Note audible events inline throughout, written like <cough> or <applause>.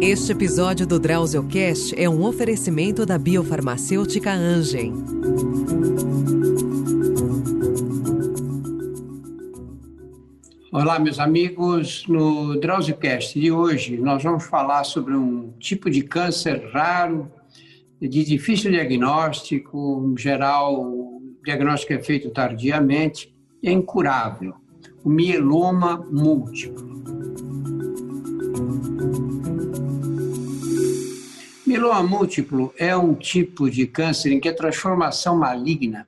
Este episódio do DrauzioCast é um oferecimento da biofarmacêutica Angen. Olá, meus amigos. No DrauzioCast de hoje, nós vamos falar sobre um tipo de câncer raro, de difícil diagnóstico, em geral, o diagnóstico é feito tardiamente, é incurável, mieloma múltiplo. Mieloma múltiplo é um tipo de câncer em que a transformação maligna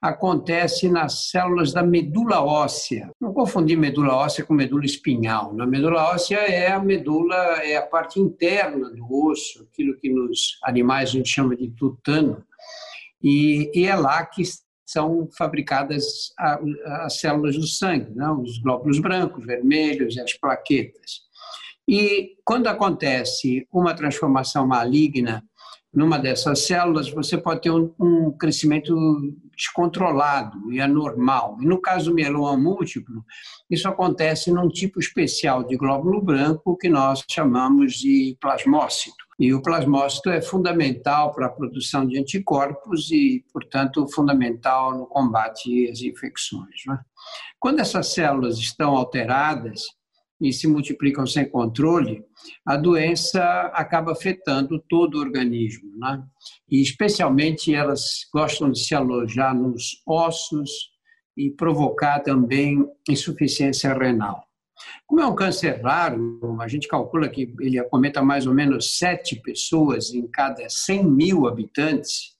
acontece nas células da medula óssea. Não confundir medula óssea com medula espinhal. A medula óssea é a medula, é a parte interna do osso, aquilo que nos animais a gente chama de tutano, e, e é lá que são fabricadas as células do sangue, não? os glóbulos brancos, vermelhos e as plaquetas. E quando acontece uma transformação maligna numa dessas células, você pode ter um, um crescimento descontrolado e anormal. E no caso do mieloma múltiplo, isso acontece num tipo especial de glóbulo branco que nós chamamos de plasmócito. E o plasmócito é fundamental para a produção de anticorpos e, portanto, fundamental no combate às infecções. Né? Quando essas células estão alteradas, e se multiplicam sem controle, a doença acaba afetando todo o organismo. Né? E, especialmente, elas gostam de se alojar nos ossos e provocar também insuficiência renal. Como é um câncer raro, a gente calcula que ele acometa mais ou menos sete pessoas em cada 100 mil habitantes,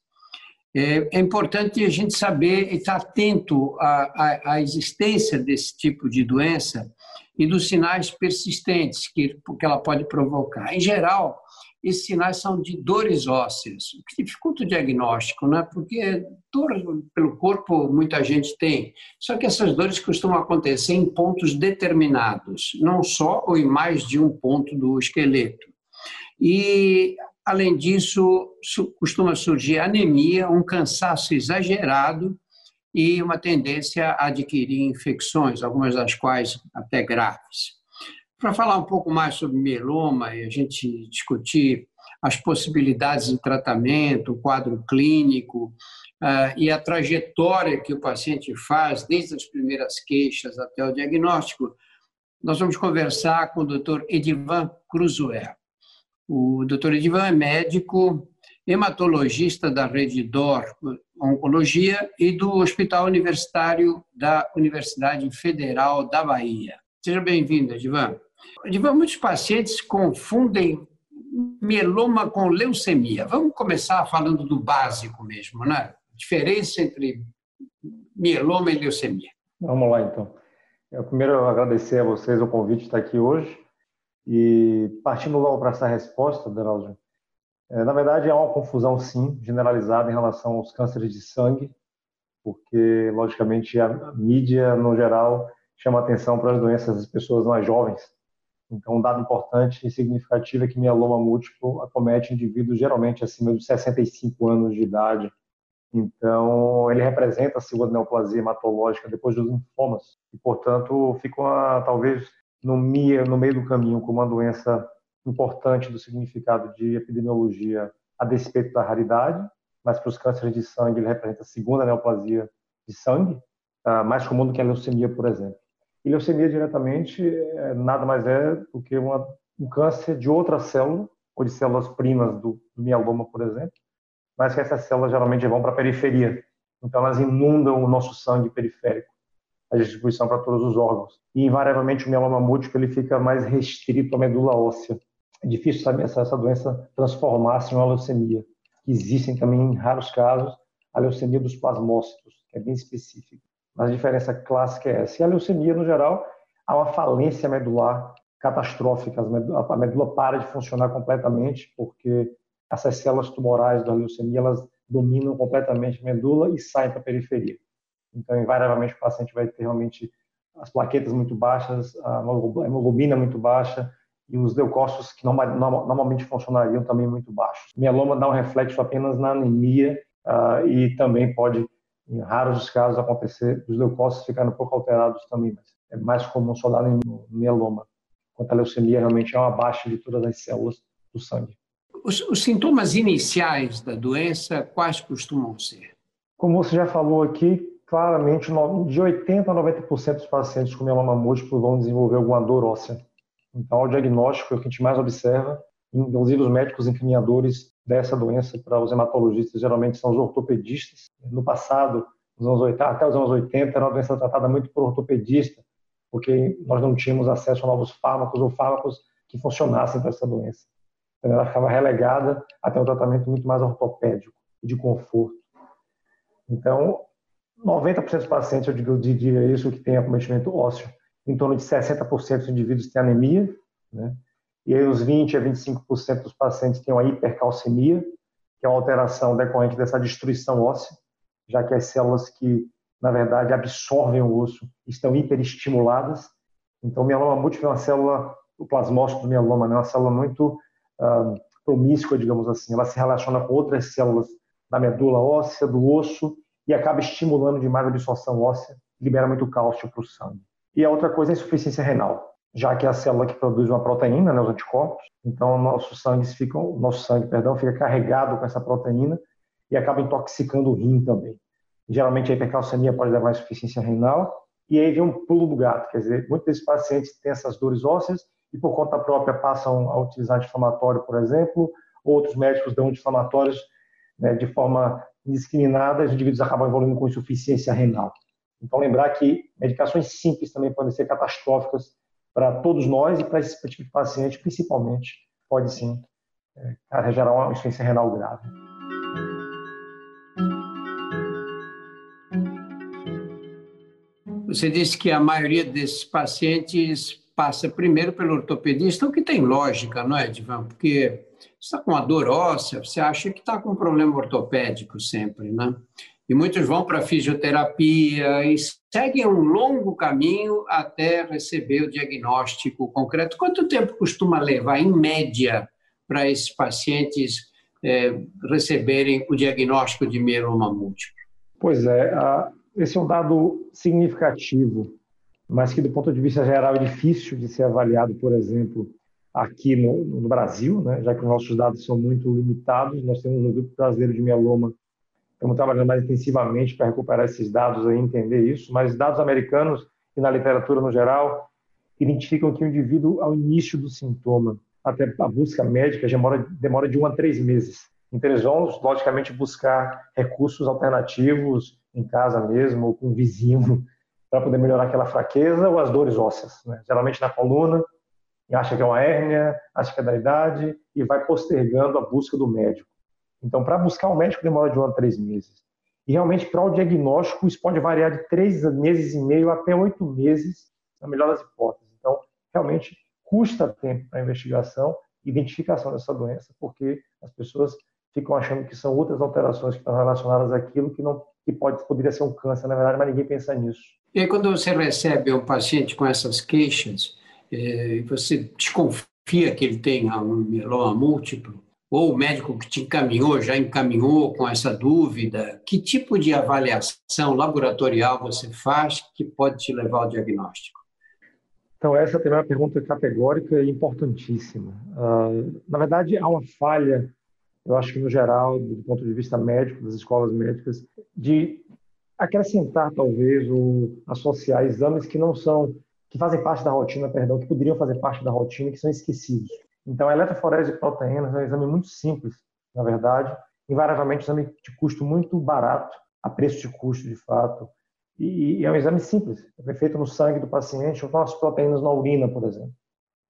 é, é importante a gente saber e estar atento à, à, à existência desse tipo de doença e dos sinais persistentes que, que ela pode provocar. Em geral, esses sinais são de dores ósseas, o que dificulta o diagnóstico, né? porque dor pelo corpo muita gente tem, só que essas dores costumam acontecer em pontos determinados, não só ou em mais de um ponto do esqueleto. E, além disso, costuma surgir anemia, um cansaço exagerado e uma tendência a adquirir infecções, algumas das quais até graves. Para falar um pouco mais sobre mieloma e a gente discutir as possibilidades de tratamento, o quadro clínico uh, e a trajetória que o paciente faz, desde as primeiras queixas até o diagnóstico, nós vamos conversar com o Dr. Edivan Cruzoé. O Dr. Edivan é médico, hematologista da Rede DOR Oncologia e do Hospital Universitário da Universidade Federal da Bahia. Seja bem-vindo, Edivan. Edivan, muitos pacientes confundem mieloma com leucemia. Vamos começar falando do básico mesmo, né? Diferença entre mieloma e leucemia. Vamos lá, então. Eu primeiro agradecer a vocês o convite de estar aqui hoje e partindo logo para essa resposta, é, na verdade, há uma confusão, sim, generalizada em relação aos cânceres de sangue, porque, logicamente, a mídia, no geral, chama atenção para as doenças das pessoas mais jovens. Então, um dado importante e significativo é que mieloma múltiplo acomete indivíduos geralmente acima dos 65 anos de idade. Então, ele representa a segunda neoplasia hematológica depois dos linfomas e, portanto, fica uma, talvez no meio, do caminho como uma doença importante do significado de epidemiologia a despeito da raridade, mas para os cânceres de sangue ele representa a segunda neoplasia de sangue, mais comum do que a leucemia, por exemplo. E leucemia diretamente é, nada mais é do que uma, um câncer de outra célula, ou de células primas do, do mieloma, por exemplo, mas que essas células geralmente vão para a periferia. Então elas inundam o nosso sangue periférico, a distribuição para todos os órgãos. E invariavelmente o mieloma múltiplo ele fica mais restrito à medula óssea é difícil saber essa, essa doença transformar-se em uma leucemia. Existem também, em raros casos, a leucemia dos plasmócitos, que é bem específica. Mas a diferença clássica é essa. E a leucemia, no geral, há uma falência medular catastrófica. A medula para de funcionar completamente porque essas células tumorais da leucemia elas dominam completamente a medula e saem para a periferia. Então, invariavelmente, o paciente vai ter realmente as plaquetas muito baixas, a hemoglobina muito baixa, e os leucócitos que normalmente funcionariam também muito baixos. Mieloma dá um reflexo apenas na anemia uh, e também pode, em raros casos, acontecer os leucócitos ficarem um pouco alterados também. Mas é mais comum só dar no mieloma, enquanto a leucemia realmente é uma baixa de todas as células do sangue. Os, os sintomas iniciais da doença, quais costumam ser? Como você já falou aqui, claramente de 80% a 90% dos pacientes com mieloma múltiplo vão desenvolver alguma dor óssea. Então, o diagnóstico é o que a gente mais observa, inclusive os médicos encaminhadores dessa doença para os hematologistas geralmente são os ortopedistas. No passado, nos anos 80, até os anos 80, era uma doença tratada muito por ortopedista, porque nós não tínhamos acesso a novos fármacos ou fármacos que funcionassem para essa doença. Então, ela ficava relegada até um tratamento muito mais ortopédico e de conforto. Então, 90% dos pacientes, eu diria isso, que tem acometimento ósseo, em torno de 60% dos indivíduos têm anemia, né? e aí os 20 a 25% dos pacientes têm uma hipercalcemia, que é uma alteração decorrente dessa destruição óssea, já que as células que, na verdade, absorvem o osso estão hiperestimuladas. Então, o mieloma múltiplo é uma célula, o plasmócito do mieloma, é uma célula muito uh, promíscua, digamos assim. Ela se relaciona com outras células da medula óssea, do osso, e acaba estimulando demais a absorção óssea, libera muito cálcio para o sangue. E a outra coisa é a insuficiência renal, já que é a célula que produz uma proteína, né, os anticorpos, então nosso sangue fica, nosso sangue, perdão, fica carregado com essa proteína e acaba intoxicando o rim também. Geralmente a hipercalcemia pode levar a insuficiência renal e aí vem um pulo do gato, quer dizer, muitos desses pacientes têm essas dores ósseas e por conta própria passam a utilizar anti-inflamatório, por exemplo, outros médicos dão anti-inflamatórios né, de forma indiscriminada, os indivíduos acabam evoluindo com insuficiência renal. Então, lembrar que medicações simples também podem ser catastróficas para todos nós e para esse tipo de paciente, principalmente, pode sim é, gerar uma insuficiência renal grave. Você disse que a maioria desses pacientes passa primeiro pelo ortopedista, o que tem lógica, não é, Divan? Porque está com uma dor óssea, você acha que está com um problema ortopédico sempre, né? E muitos vão para fisioterapia e seguem um longo caminho até receber o diagnóstico concreto. Quanto tempo costuma levar, em média, para esses pacientes é, receberem o diagnóstico de mieloma múltiplo? Pois é, esse é um dado significativo, mas que do ponto de vista geral é difícil de ser avaliado, por exemplo, aqui no, no Brasil, né, já que os nossos dados são muito limitados. Nós temos um grupo brasileiro de mieloma, estamos trabalhando mais intensivamente para recuperar esses dados e entender isso, mas dados americanos e na literatura no geral identificam que o indivíduo, ao início do sintoma, até a busca médica, demora, demora de um a três meses. Então, eles vão, logicamente, buscar recursos alternativos em casa mesmo, ou com um vizinho, <laughs> para poder melhorar aquela fraqueza ou as dores ósseas. Né? Geralmente na coluna, acha que é uma hérnia, acha que é da idade e vai postergando a busca do médico. Então, para buscar um médico demora de um a três meses. E realmente, para o diagnóstico, isso pode variar de três meses e meio até oito meses, na melhor das hipóteses. Então, realmente, custa tempo para a investigação e identificação dessa doença, porque as pessoas ficam achando que são outras alterações que estão relacionadas àquilo que não que pode poderia ser um câncer, na verdade, mas ninguém pensa nisso. E aí, quando você recebe um paciente com essas queixas, é, você desconfia que ele tenha um mieloma múltiplo, ou o médico que te encaminhou já encaminhou com essa dúvida, que tipo de avaliação laboratorial você faz que pode te levar ao diagnóstico? Então, essa também é uma pergunta categórica e importantíssima. Uh, na verdade, há uma falha, eu acho que no geral, do ponto de vista médico, das escolas médicas, de acrescentar, talvez, ou associar exames que não são que fazem parte da rotina, perdão, que poderiam fazer parte da rotina que são esquecidos. Então, a eletroforese de proteínas é um exame muito simples, na verdade, invariavelmente um exame de custo muito barato, a preço de custo, de fato, e, é um exame simples, é feito no sangue do paciente ou com as proteínas na urina, por exemplo.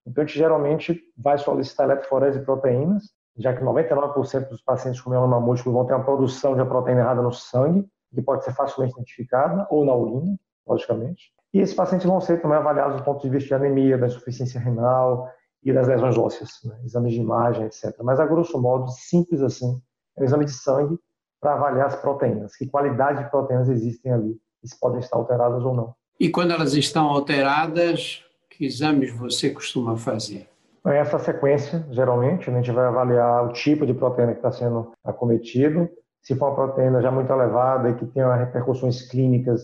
Então, a gente geralmente vai solicitar eletroforese de proteínas, já que 99% dos pacientes com mieloma múltiplo vão ter uma produção de uma proteína errada no sangue, que pode ser facilmente identificada, ou na urina, logicamente. E esses pacientes vão ser também avaliados do ponto de vista de anemia, da insuficiência renal e das lesões ósseas, né? exames de imagem, etc. Mas, a grosso modo, simples assim, é um exame de sangue para avaliar as proteínas, que qualidade de proteínas existem ali, e se podem estar alteradas ou não. E quando elas estão alteradas, que exames você costuma fazer? Essa sequência, geralmente, né? a gente vai avaliar o tipo de proteína que está sendo acometido. Se for uma proteína já muito elevada e que tenha repercussões clínicas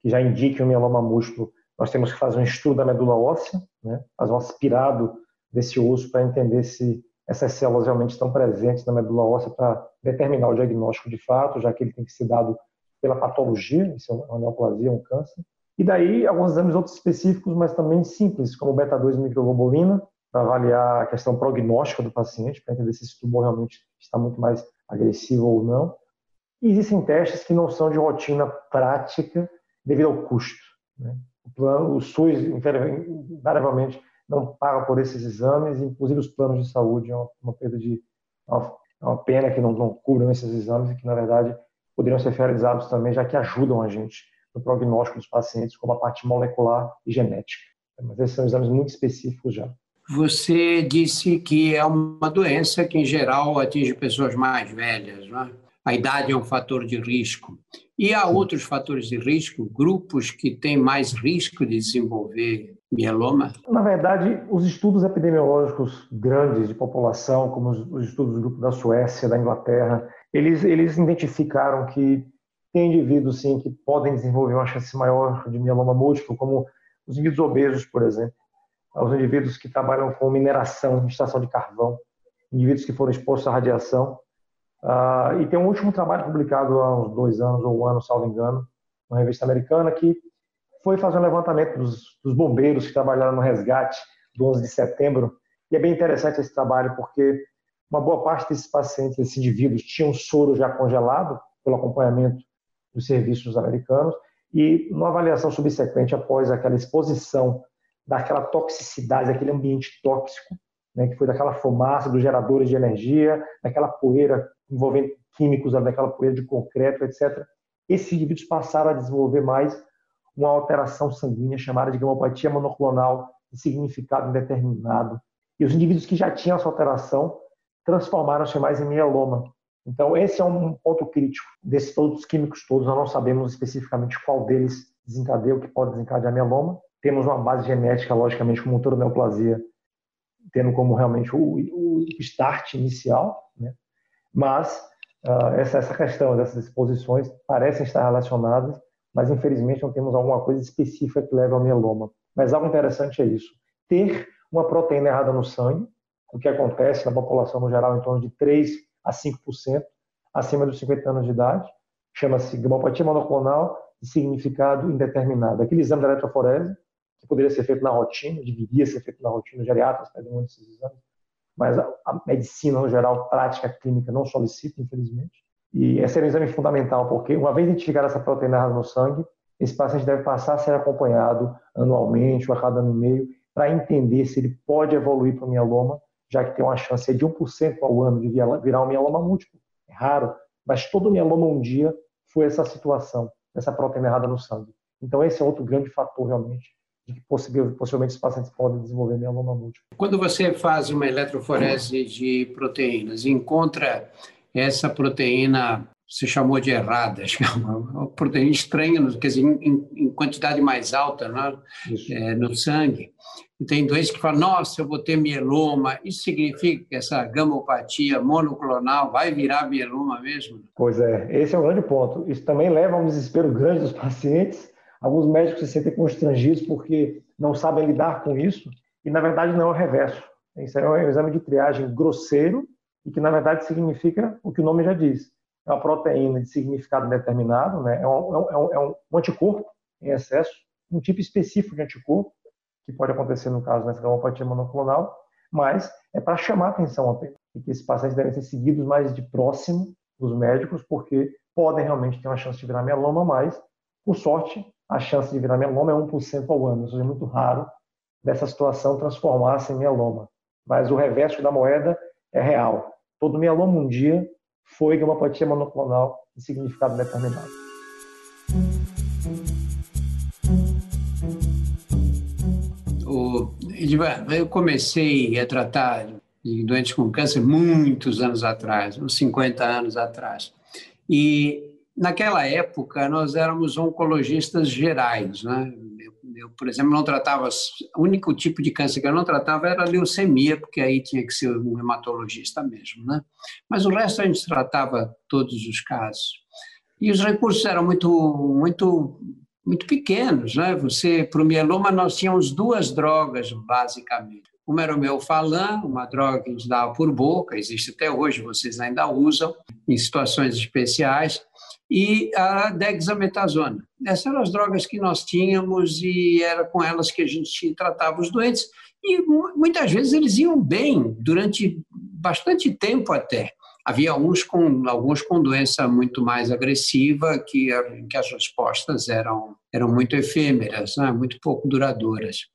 que já indique um mieloma múltiplo, nós temos que fazer um estudo da medula óssea, né? fazer um aspirado desse osso para entender se essas células realmente estão presentes na medula óssea para determinar o diagnóstico de fato, já que ele tem que ser dado pela patologia, isso é uma neoplasia, um câncer. E daí alguns exames outros específicos, mas também simples, como beta-2 microglobulina, para avaliar a questão prognóstica do paciente, para entender se esse tumor realmente está muito mais agressivo ou não. E existem testes que não são de rotina prática devido ao custo. Né? O, plano, o SUS, invariavelmente, não paga por esses exames, inclusive os planos de saúde é uma, uma perda de. É uma, é uma pena que não, não cubram esses exames e que, na verdade, poderiam ser realizados também, já que ajudam a gente no prognóstico dos pacientes, como a parte molecular e genética. Mas esses são exames muito específicos já. Você disse que é uma doença que, em geral, atinge pessoas mais velhas, não é? A idade é um fator de risco. E há outros fatores de risco, grupos que têm mais risco de desenvolver mieloma? Na verdade, os estudos epidemiológicos grandes de população, como os estudos do grupo da Suécia, da Inglaterra, eles, eles identificaram que tem indivíduos sim que podem desenvolver uma chance maior de mieloma múltiplo, como os indivíduos obesos, por exemplo, os indivíduos que trabalham com mineração, extração de carvão, indivíduos que foram expostos à radiação. Uh, e tem um último trabalho publicado há uns dois anos ou um ano, salvo engano, uma revista americana, que foi fazer um levantamento dos, dos bombeiros que trabalharam no resgate do 11 de setembro. E é bem interessante esse trabalho, porque uma boa parte desses pacientes, desses indivíduos, tinham soro já congelado pelo acompanhamento dos serviços americanos e numa avaliação subsequente após aquela exposição daquela toxicidade, daquele ambiente tóxico, né, que foi daquela fumaça dos geradores de energia, daquela poeira envolvendo químicos, daquela poeira de concreto, etc. Esses indivíduos passaram a desenvolver mais uma alteração sanguínea chamada de gamopatia monoclonal de significado indeterminado. E os indivíduos que já tinham essa alteração transformaram-se mais em mieloma. Então, esse é um ponto crítico desses todos os químicos todos. Nós não sabemos especificamente qual deles desencadeia o que pode desencadear mieloma. Temos uma base genética, logicamente, como neoplasia, tendo como realmente o, o start inicial, né? mas uh, essa, essa questão dessas exposições parecem estar relacionadas, mas infelizmente não temos alguma coisa específica que leve ao mieloma. Mas algo interessante é isso: ter uma proteína errada no sangue, o que acontece na população no geral em torno de 3 a 5% acima dos 50 anos de idade, chama-se gamopatia monoclonal de significado indeterminado. Aquele exame da eletroforese, que poderia ser feito na rotina, deveria ser feito na rotina, os geriatras pedem exames, mas a, medicina, no geral, prática clínica, não solicita, infelizmente. E esse é um exame fundamental, porque uma vez identificada essa proteína no sangue, esse paciente deve passar a ser acompanhado anualmente ou a cada ano e meio para entender se ele pode evoluir para o mieloma já que tem uma chance de 1% ao ano de virar um mieloma múltiplo. É raro, mas todo mieloma um dia foi essa situação, essa proteína errada no sangue. Então esse é outro grande fator realmente de que possivelmente os pacientes podem desenvolver mieloma múltiplo. Quando você faz uma eletroforese de proteínas, encontra essa proteína você chamou de errada, <laughs> acho que é uma proteína estranha, quer dizer, em, em quantidade mais alta né? é, no sangue. E tem doentes que falam, nossa, eu vou ter mieloma. Isso significa que essa gamopatia monoclonal vai virar mieloma mesmo? Pois é, esse é um grande ponto. Isso também leva a um desespero grande dos pacientes. Alguns médicos se sentem constrangidos porque não sabem lidar com isso. E, na verdade, não é o reverso. Isso é um exame de triagem grosseiro e que, na verdade, significa o que o nome já diz é uma proteína de significado determinado, né? é, um, é, um, é um é anticorpo em excesso, um tipo específico de anticorpo, que pode acontecer no caso dessa gamopatia monoclonal, mas é para chamar atenção apenas. E que esses pacientes devem ser seguidos mais de próximo dos médicos, porque podem realmente ter uma chance de virar mieloma, mas, por sorte, a chance de virar mieloma é 1% ao ano, ou seja, é muito raro dessa situação transformar-se em mieloma. Mas o reverso da moeda é real. Todo mieloma um dia foi gamopatia monoclonal de significado determinado. O, eu comecei a tratar de doentes com câncer muitos anos atrás, uns 50 anos atrás. E naquela época nós éramos oncologistas gerais, né? Eu, por exemplo, não tratava, o único tipo de câncer que eu não tratava era leucemia, porque aí tinha que ser um hematologista mesmo, né? Mas o resto a gente tratava todos os casos. E os recursos eram muito, muito muito pequenos. Né? Você, para o mieloma, nós tínhamos duas drogas, basicamente. Uma era o melfalan, uma droga que a gente dava por boca, existe até hoje, vocês ainda usam em situações especiais, e a dexametasona. Essas eram as drogas que nós tínhamos e era com elas que a gente tratava os doentes. E muitas vezes eles iam bem durante bastante tempo até. Havia uns com, alguns com doença muito mais agressiva, que, que as respostas eram, eram muito efêmeras, né? muito pouco duradouras.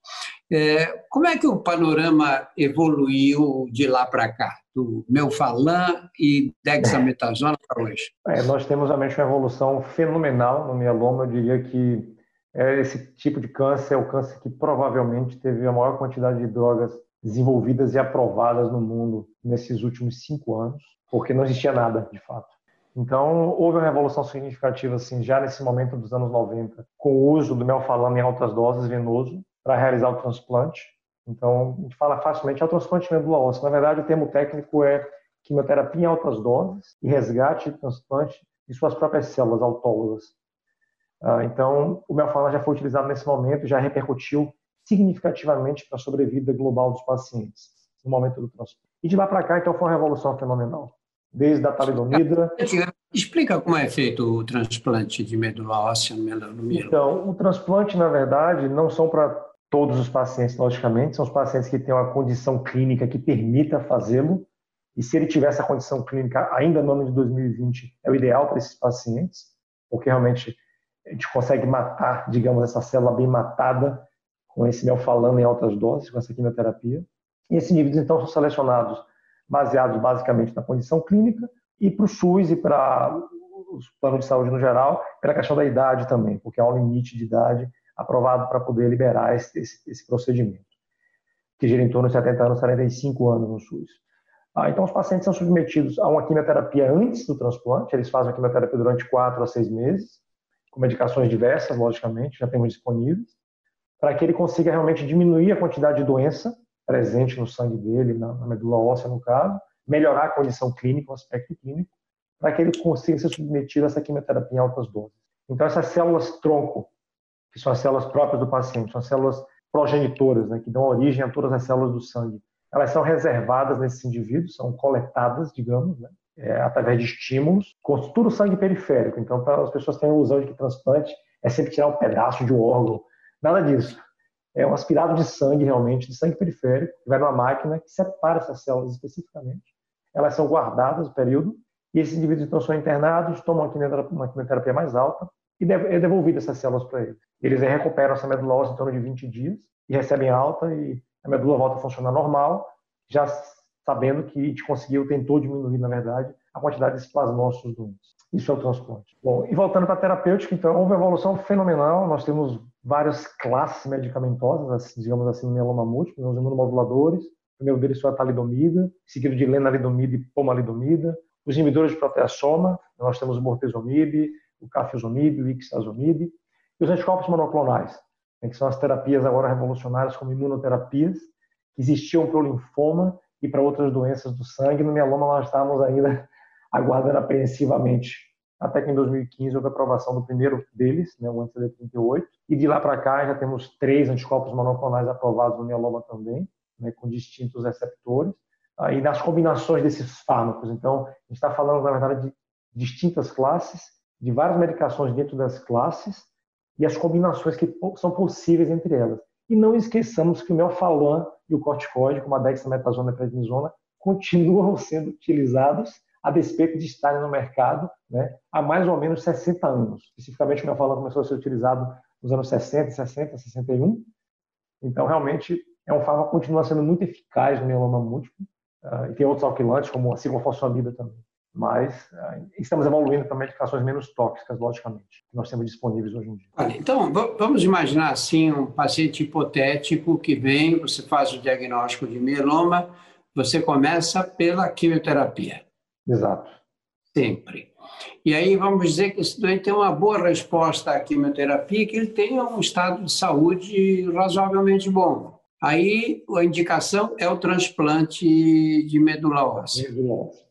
É, como é que o panorama evoluiu de lá para cá, do Melfalan e dexametasona para hoje? É, nós temos realmente uma evolução fenomenal no mieloma. Eu diria que é esse tipo de câncer é o câncer que provavelmente teve a maior quantidade de drogas desenvolvidas e aprovadas no mundo nesses últimos cinco anos, porque não existia nada, de fato. Então, houve uma revolução significativa, assim, já nesse momento dos anos 90, com o uso do melfalano em altas doses venoso para realizar o transplante. Então, a gente fala facilmente, é o transplante de medula óssea. Na verdade, o termo técnico é quimioterapia em altas doses e resgate e transplante de suas próprias células autólogas. Ah, então, o melfalano já foi utilizado nesse momento, já repercutiu significativamente para a sobrevida global dos pacientes no momento do transplante. E de lá para cá, então, foi uma revolução fenomenal. Desde a talidomida... Explica como é feito o transplante de medula óssea no mieloma. Então, o transplante, na verdade, não são para todos os pacientes, logicamente, são os pacientes que têm uma condição clínica que permita fazê-lo, e se ele tiver essa condição clínica ainda no ano de 2020, é o ideal para esses pacientes, porque realmente a gente consegue matar, digamos, essa célula bem matada com esse melfalano em altas doses, com essa quimioterapia. E esses indivíduos, então, são selecionados baseados basicamente na condição clínica e para o SUS e para os planos de saúde no geral, pela questão da idade também, porque há um limite de idade aprovado para poder liberar esse, esse, esse, procedimento, que gira em torno de 70 anos, 45 anos no SUS. Ah, então, os pacientes são submetidos a uma quimioterapia antes do transplante, eles fazem a quimioterapia durante 4 a 6 meses, com medicações diversas, logicamente, já temos disponíveis, para que ele consiga realmente diminuir a quantidade de doença presente no sangue dele, na, na medula óssea, no caso, melhorar a condição clínica, o aspecto clínico, para que ele consiga ser submetido a essa quimioterapia em altas doses. Então, essas células tronco, que são as células próprias do paciente, são as células progenitoras, né, que dão origem a todas as células do sangue, elas são reservadas nesses indivíduos, são coletadas, digamos, né, é, através de estímulos, todo o sangue periférico. Então, para as pessoas terem a ilusão de que transplante é sempre tirar um pedaço de um órgão, nada disso. É um aspirado de sangue, realmente, de sangue periférico, que vai numa máquina que separa essas células especificamente. Elas são guardadas o período, e esses indivíduos então são internados, tomam uma quimioterapia mais alta, e é devolvida essas células para eles. Eles recuperam essa medula em torno de 20 dias, e recebem alta, e a medula volta a funcionar normal, já sabendo que gente conseguiu, tentou diminuir, na verdade, a quantidade de plasmócitos doentes. Isso é o transplante. Bom, e voltando para a terapêutica, então, houve uma evolução fenomenal. Nós temos várias classes medicamentosas, digamos assim, mieloma múltiplo, os imunomoduladores. O primeiro deles foi a talidomida, seguido de lenalidomida e pomalidomida. Os inibidores de proteasoma, nós temos o bortezomib, o cafezomib, o ixazomib. E os anticorpos monoclonais, né, que são as terapias agora revolucionárias como imunoterapias, que existiam para o linfoma e para outras doenças do sangue. No mieloma nós estávamos ainda <laughs> aguardando apreensivamente, até que em 2015 houve a aprovação do primeiro deles, né, o anti-CD38, e de lá para cá já temos três anticorpos monoclonais aprovados no mieloma também, né, com distintos receptores, e nas combinações desses fármacos. Então, a gente está falando, na verdade, de distintas classes, de várias medicações dentro das classes, e as combinações que são possíveis entre elas. E não esqueçamos que o melfalan e o corticoide, como a dexametasona e a prednisona, continuam <laughs> sendo utilizados a despeito de estarem no mercado né, há mais ou menos 60 anos. Especificamente, o melfalan começou a ser utilizado nos anos 60, 60, 61. Então, realmente, é um fármaco que continua sendo muito eficaz no mieloma múltiplo. Uh, e tem outros alquilantes, como a ciclofosfamida também mas uh, estamos evoluindo para medicações menos tóxicas, logicamente, que nós temos disponíveis hoje em dia. Olha, então, vamos imaginar assim um paciente hipotético que vem, você faz o diagnóstico de mieloma, você começa pela quimioterapia. Exato. Sempre. E aí vamos dizer que esse doente tem uma boa resposta à quimioterapia, que ele tenha um estado de saúde razoavelmente bom. Aí a indicação é o transplante de medula óssea.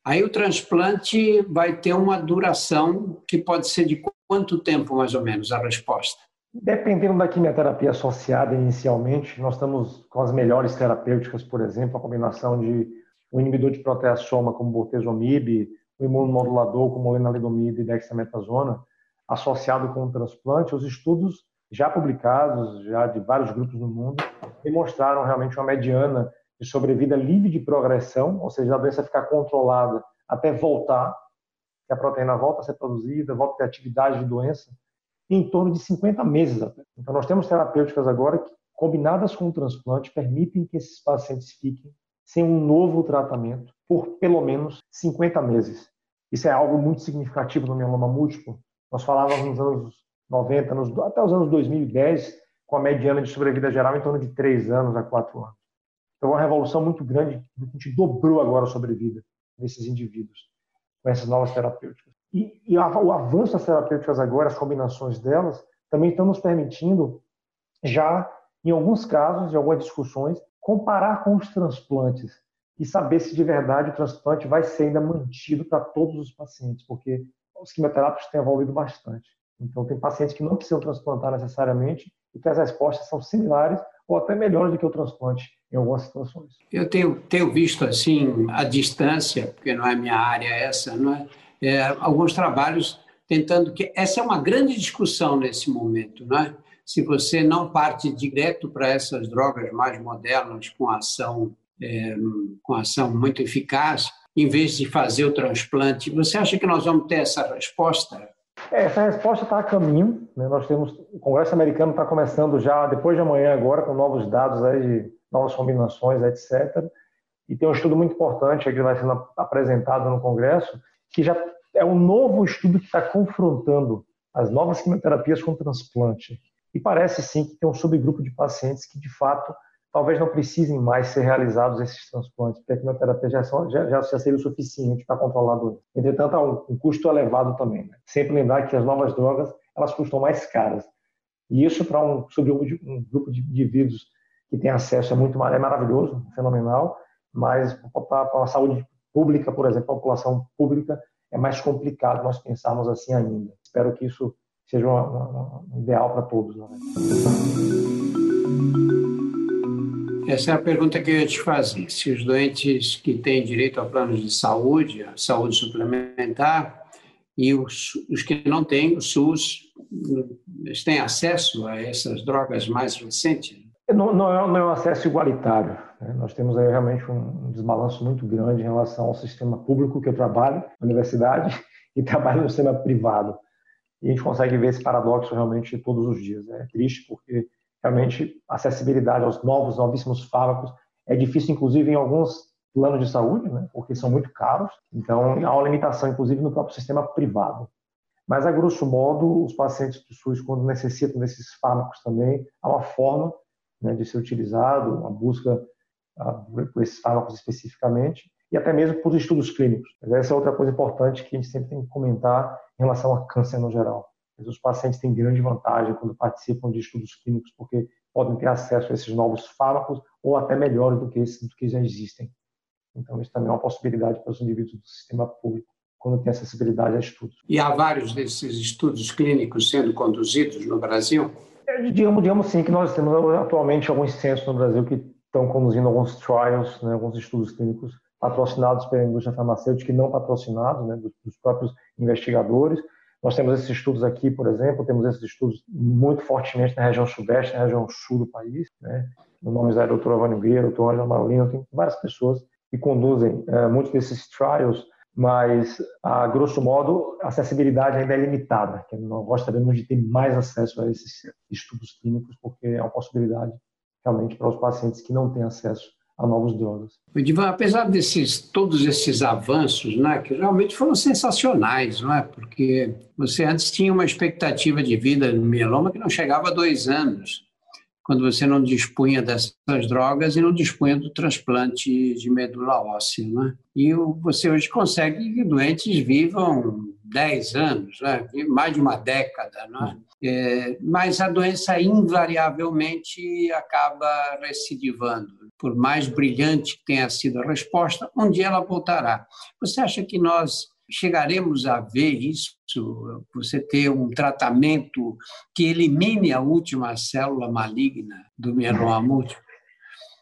Aí o transplante vai ter uma duração que pode ser de quanto tempo, mais ou menos, a resposta? Dependendo da quimioterapia associada inicialmente, nós estamos com as melhores terapêuticas, por exemplo, a combinação de um inibidor de proteasoma como bortezomib, um imunomodulador como lenalidomide e dexametasona, associado com o transplante. Os estudos já publicados, já de vários grupos no mundo, demonstraram realmente uma mediana de sobrevida livre de progressão, ou seja, a doença ficar controlada até voltar, que a proteína volta a ser produzida, volta a ter atividade de doença, em torno de 50 meses até. Então, nós temos terapêuticas agora que, combinadas com o transplante, permitem que esses pacientes fiquem sem um novo tratamento por pelo menos 50 meses. Isso é algo muito significativo no mieloma múltiplo. Nós falávamos nos anos 90, nos, até os anos 2010, com a mediana de sobrevida geral em torno de 3 anos a 4 anos. Então, uma revolução muito grande, a gente dobrou agora a sobrevida desses indivíduos com essas novas terapêuticas. E, e o avanço das terapêuticas agora, as combinações delas, também estão nos permitindo, já em alguns casos, em algumas discussões, comparar com os transplantes e saber se de verdade o transplante vai ser ainda mantido para todos os pacientes, porque os quimioterápicos têm evoluído bastante. Então, tem pacientes que não precisam transplantar necessariamente e que as respostas são similares ou até melhores do que o transplante em algumas situações. Eu tenho, tenho visto, assim, à distância, porque não é minha área essa, não é? é alguns trabalhos tentando que... Essa é uma grande discussão nesse momento, não é? Se você não parte direto para essas drogas mais modernas com ação, é, com ação muito eficaz, em vez de fazer o transplante, você acha que nós vamos ter essa resposta? É, essa resposta está a caminho. Né? Nós temos o Congresso americano está começando já depois de amanhã agora com novos dados aí de novas combinações, etc. E tem um estudo muito importante que vai sendo apresentado no Congresso que já é um novo estudo que está confrontando as novas quimioterapias com transplante. E parece sim que tem um subgrupo de pacientes que de fato talvez não precisem mais ser realizados esses transplantes, porque a quimioterapia já, são, já, já, seria o suficiente para controlar a doença. Entretanto, há um, um custo elevado também. Né? Sempre lembrar que as novas drogas elas custam mais caras. E isso para um, um grupo de indivíduos que tem acesso é muito é maravilhoso, fenomenal, mas para a saúde pública, por exemplo, a população pública, é mais complicado nós pensarmos assim ainda. Espero que isso seja um ideal para todos. Né? Essa é a pergunta que eu ia te fazer. Se os doentes que têm direito a planos de saúde, a saúde suplementar, e os, os que não têm, o SUS, eles têm acesso a essas drogas mais recentes? Não, não, é, não é um acesso igualitário. Né? Nós temos aí realmente um desbalanço muito grande em relação ao sistema público que eu trabalho, na universidade, <laughs> e trabalho no sistema privado. E a gente consegue ver esse paradoxo realmente todos os dias. É triste porque realmente acessibilidade aos novos, novíssimos fármacos é difícil, inclusive, em alguns planos de saúde, né, porque são muito caros. Então, há uma limitação, inclusive, no próprio sistema privado. Mas, a grosso modo, os pacientes do SUS, quando necessitam desses fármacos também, há uma forma né, de ser utilizado, uma busca uh, por esses fármacos especificamente, e até mesmo por estudos clínicos. Mas essa é outra coisa importante que a gente sempre tem que comentar em relação a câncer no geral. Mas os pacientes têm grande vantagem quando participam de estudos clínicos, porque podem ter acesso a esses novos fármacos ou até melhores do que esses do que já existem. Então, isso também é uma possibilidade para os indivíduos do sistema público, quando tem acessibilidade a estudos. E há vários desses estudos clínicos sendo conduzidos no Brasil? É, digamos, digamos sim que nós temos atualmente alguns centros no Brasil que estão conduzindo alguns trials, né, alguns estudos clínicos patrocinados pela indústria farmacêutica e não patrocinados, né, dos, dos próprios investigadores. Nós temos esses estudos aqui, por exemplo, temos esses estudos muito fortemente na região sudeste, na região sul do país. Né? O nome é Dr. Avani Guerreiro, Dr. Angela Marolino, tem várias pessoas que conduzem é, muitos desses trials, mas, a grosso modo, a acessibilidade ainda é limitada. Nós gostaríamos de ter mais acesso a esses estudos clínicos, porque é uma possibilidade realmente para os pacientes que não têm acesso a novas drogas. Divan, apesar desses todos esses avanços, né, que realmente foram sensacionais, não é? Porque você antes tinha uma expectativa de vida no mieloma que não chegava a dois anos, quando você não dispunha dessas drogas e não dispunha do transplante de medula óssea, né? E você hoje consegue que doentes vivam 10 anos, né? mais de uma década, né? É, mas a doença invariavelmente acaba recidivando por mais brilhante que tenha sido a resposta, um dia ela voltará. Você acha que nós chegaremos a ver isso? Você ter um tratamento que elimine a última célula maligna do mieloma múltiplo?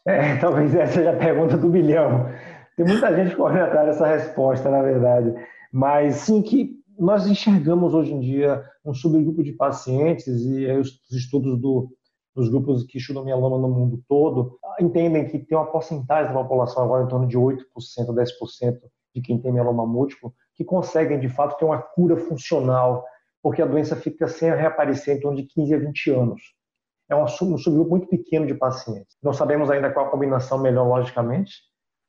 É, talvez essa seja a pergunta do bilhão. Tem muita gente correndo atrás dessa resposta, na verdade. Mas sim que nós enxergamos hoje em dia um subgrupo de pacientes e os estudos do, dos grupos que estudam mieloma no mundo todo entendem que tem uma porcentagem da população agora em torno de 8%, 10% de quem tem mieloma múltiplo que conseguem de fato ter uma cura funcional, porque a doença fica sem reaparecer em torno de 15 a 20 anos. É um subgrupo muito pequeno de pacientes. Não sabemos ainda qual a combinação melhor, logicamente,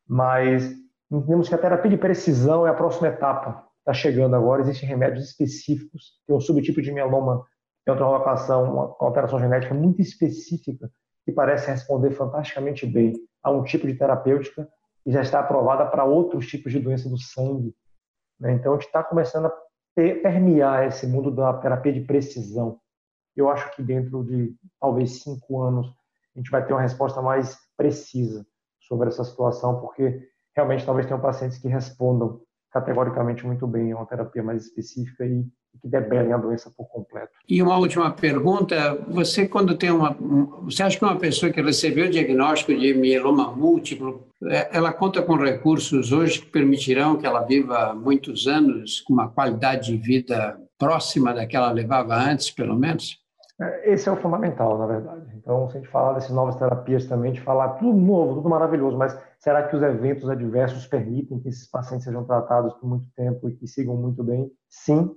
mas entendemos que a terapia de precisão é a próxima etapa. Está chegando agora, existem remédios específicos. Tem um subtipo de mieloma, tem outra alocação, uma alteração genética muito específica, que parece responder fantasticamente bem a um tipo de terapêutica e já está aprovada para outros tipos de doença do sangue. Né? Então, a gente está começando a permear esse mundo da terapia de precisão. Eu acho que dentro de talvez cinco anos a gente vai ter uma resposta mais precisa sobre essa situação, porque realmente talvez tenham pacientes que respondam categoricamente muito bem a uma terapia mais específica e que debelem a doença por completo. E uma última pergunta, você quando tem uma, você acha que uma pessoa que recebeu o diagnóstico de mieloma múltiplo, é, ela conta com recursos hoje que permitirão que ela viva muitos anos com uma qualidade de vida próxima da que ela levava antes, pelo menos? É, esse é o fundamental, na verdade. Então, se a gente falar dessas novas terapias também, de falar tudo novo, tudo maravilhoso, mas será que os eventos adversos permitem que esses pacientes sejam tratados por muito tempo e que sigam muito bem? Sim,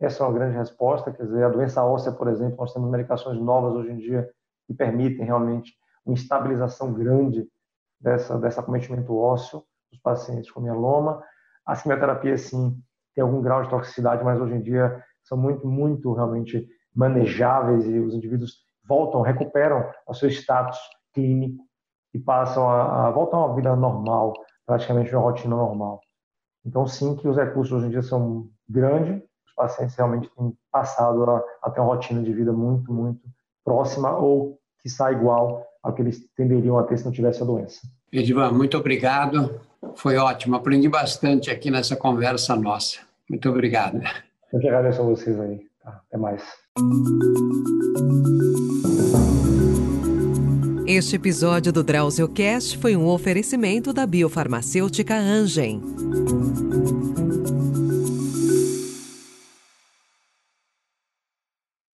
essa é uma grande resposta. Quer dizer, a doença óssea, por exemplo, nós temos medicações novas hoje em dia que permitem realmente uma estabilização grande dessa, desse acometimento ósseo dos pacientes com mieloma. As quimioterapias, sim, tem algum grau de toxicidade, mas hoje em dia são muito, muito realmente manejáveis e os indivíduos voltam, recuperam o seu status clínico e passam a, a voltar a uma vida normal, praticamente uma rotina normal. Então, sim, que os recursos hoje em dia são grandes, os pacientes realmente têm passado a, a ter uma rotina de vida muito, muito próxima ou que está igual ao que eles tenderiam a ter se não tivesse a doença. Edivan, muito obrigado. Foi ótimo. Aprendi bastante aqui nessa conversa nossa. Muito obrigado. Eu que agradeço a vocês aí. Tá? Até mais. Este episódio do DrauzioCast foi um oferecimento da biofarmacêutica Angen.